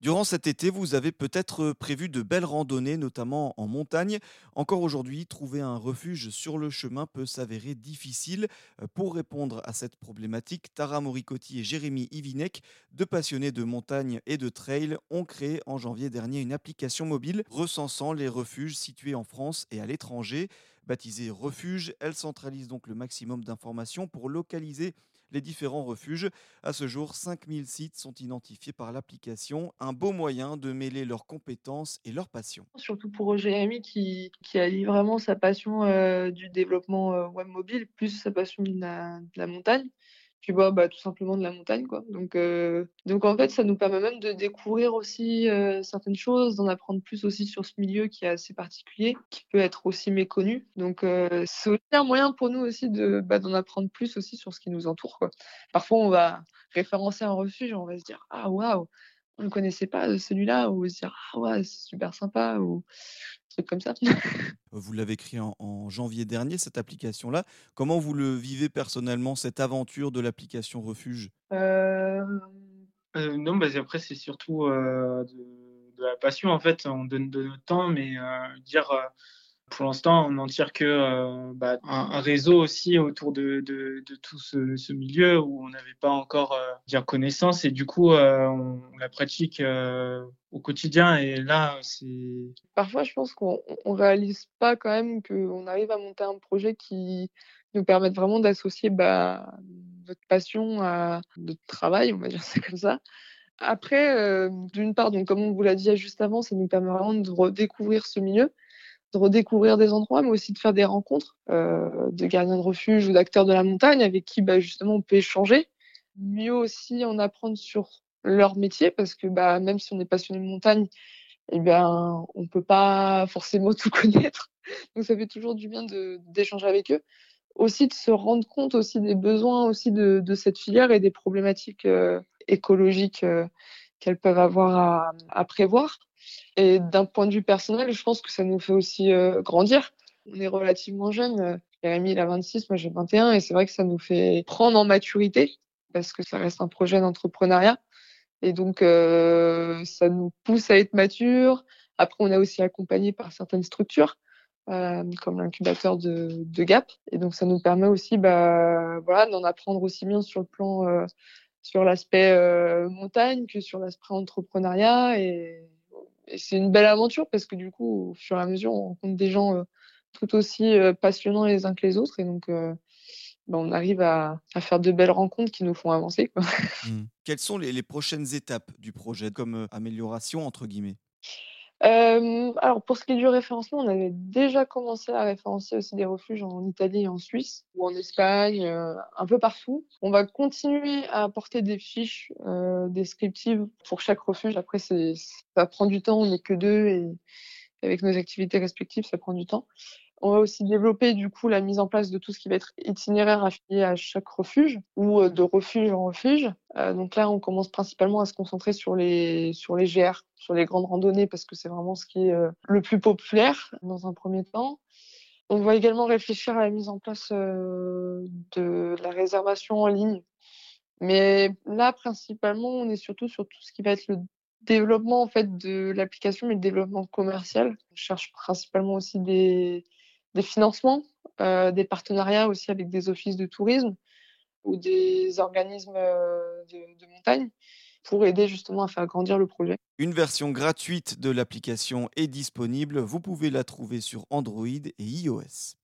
Durant cet été, vous avez peut-être prévu de belles randonnées, notamment en montagne. Encore aujourd'hui, trouver un refuge sur le chemin peut s'avérer difficile. Euh, Pour répondre à cette problématique, Tara Moricotti et Jérémy Ivinek, deux passionnés de montagne et de trail, ont créé en janvier dernier une application mobile recensant les refuges situés en France et à l'étranger. Baptisée Refuge, elle centralise donc le maximum d'informations pour localiser les différents refuges. À ce jour, 5000 sites sont identifiés par l'application, un beau moyen de mêler leurs compétences et leurs passions. Surtout pour Jérémy qui, qui allie vraiment sa passion euh, du développement euh, web mobile plus sa passion de la, de la montagne. Tu vois, bah, tout simplement de la montagne, quoi. Donc, euh, donc en fait, ça nous permet même de découvrir aussi euh, certaines choses, d'en apprendre plus aussi sur ce milieu qui est assez particulier, qui peut être aussi méconnu. Donc, euh, c'est aussi un moyen pour nous aussi de, bah, d'en apprendre plus aussi sur ce qui nous entoure, quoi. Parfois, on va référencer un refuge, on va se dire, ah waouh, on ne connaissait pas celui-là, ou se dire, ah ouais, c'est super sympa, ou des trucs comme ça. Vous l'avez créé en, en janvier dernier, cette application-là. Comment vous le vivez personnellement, cette aventure de l'application Refuge? Euh, Heu, non, bah, après c'est surtout, de de la passion en fait. On donne de notre temps, mais dire, pour l'instant on n'en tire que, heu, bah, un réseau aussi autour de de tout ce milieu où on n'avait pas encore, dire connaissance. Et du coup, heu, on la pratique, heu, au quotidien. Et là, c'est Parfois, je pense qu'on on on réalise pas quand même qu'on arrive à monter un projet qui nous permette vraiment d'associer, bah, notre passion à notre travail, on va dire ça comme ça. Après, d'une part, donc comme on vous l'a dit juste avant, ça nous permet vraiment de redécouvrir ce milieu, de redécouvrir des endroits, mais aussi de faire des rencontres, heu, de gardiens de refuge ou d'acteurs de la montagne avec qui, bah, justement on peut échanger. Mieux aussi en apprendre sur leur métier parce que, bah, même si on est passionné de montagne, eh bien, on peut pas forcément tout connaître. Donc ça fait toujours du bien d'échanger avec eux. Aussi de se rendre compte aussi des besoins aussi de cette filière et des problématiques, heu, écologiques, heu, qu'elles peuvent avoir à prévoir. Et d'un point de vue personnel, je pense que ça nous fait aussi, heu, grandir. On est relativement jeunes, heu, Jérémy il a 26, moi j'ai 21 et c'est vrai que ça nous fait prendre en maturité parce que ça reste un projet d'entrepreneuriat. Et donc, heu, ça nous pousse à être matures. Après, on est aussi accompagné par certaines structures, comme l'incubateur de Gap et donc ça nous permet aussi, bah, d'en apprendre aussi bien sur le plan, sur l'aspect, montagne que sur l'aspect entrepreneuriat c'est une belle aventure parce que du coup, au fur et à mesure, on rencontre des gens, heu, tout aussi, heu, passionnants les uns que les autres et donc, heu, bah, on arrive à faire de belles rencontres qui nous font avancer. Hmm. Quelles sont les, prochaines étapes du projet comme euh, amélioration, entre guillemets? Hem, alors pour ce qui est du référencement, on avait déjà commencé à référencer aussi des refuges en Italie et en Suisse ou en Espagne, heu, un peu partout. On va continuer à apporter des fiches, heu, descriptives pour chaque refuge. Après ça prend du temps, on n'est que 2 et avec nos activités respectives, ça prend du temps. On va aussi développer du coup la mise en place de tout ce qui va être itinéraire affilié à chaque refuge ou, heu, de refuge en refuge. Heu, donc là, on commence principalement à se concentrer sur les sur les GR, sur les grandes randonnées parce que c'est vraiment ce qui est, heu, le plus populaire dans un premier temps. On va également réfléchir à la mise en place, de la réservation en ligne. Mais là, principalement, on est surtout sur tout ce qui va être le développement en fait de l'application, mais le développement commercial. On cherche principalement aussi des des financements, heu, des partenariats aussi avec des offices de tourisme ou des organismes, de de montagne pour aider justement à faire grandir le projet. Une version gratuite de l'application est disponible. Vous pouvez la trouver sur Android et iOS.